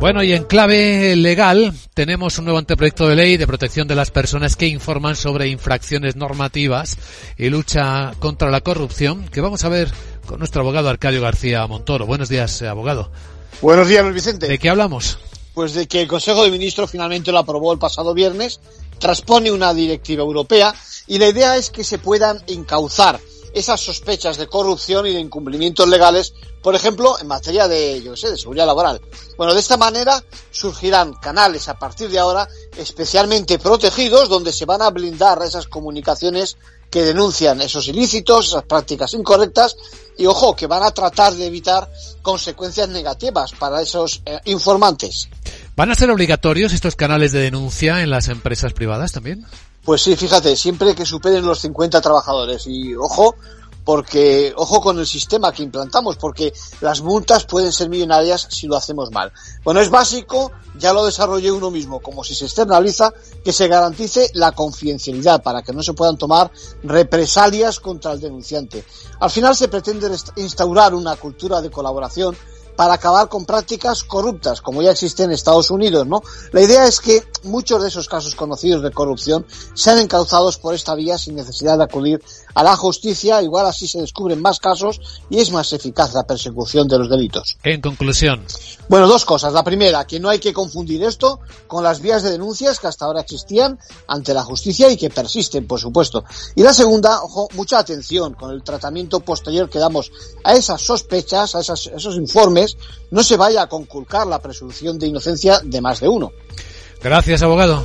Bueno, y en clave legal tenemos un nuevo anteproyecto de ley de protección de las personas que informan sobre infracciones normativas y lucha contra la corrupción que vamos a ver con nuestro abogado Arcadio García Montoro. Buenos días, eh, abogado. Buenos días, Luis Vicente. ¿De qué hablamos? Pues de que el Consejo de Ministros finalmente lo aprobó el pasado viernes, transpone una directiva europea y la idea es que se puedan encauzar esas sospechas de corrupción y de incumplimientos legales, por ejemplo, en materia de, yo sé, de seguridad laboral. Bueno, de esta manera surgirán canales a partir de ahora especialmente protegidos donde se van a blindar esas comunicaciones que denuncian esos ilícitos, esas prácticas incorrectas y ojo, que van a tratar de evitar consecuencias negativas para esos eh, informantes. ¿Van a ser obligatorios estos canales de denuncia en las empresas privadas también? Pues sí, fíjate, siempre que superen los 50 trabajadores y ojo, porque ojo con el sistema que implantamos, porque las multas pueden ser millonarias si lo hacemos mal. Bueno, es básico, ya lo desarrollé uno mismo, como si se externaliza, que se garantice la confidencialidad para que no se puedan tomar represalias contra el denunciante. Al final se pretende instaurar una cultura de colaboración para acabar con prácticas corruptas, como ya existe en Estados Unidos, ¿no? La idea es que muchos de esos casos conocidos de corrupción sean encauzados por esta vía sin necesidad de acudir a la justicia, igual así se descubren más casos y es más eficaz la persecución de los delitos. En conclusión. Bueno, dos cosas. La primera, que no hay que confundir esto con las vías de denuncias que hasta ahora existían ante la justicia y que persisten, por supuesto. Y la segunda, ojo, mucha atención con el tratamiento posterior que damos a esas sospechas, a esos informes no se vaya a conculcar la presunción de inocencia de más de uno. Gracias, abogado.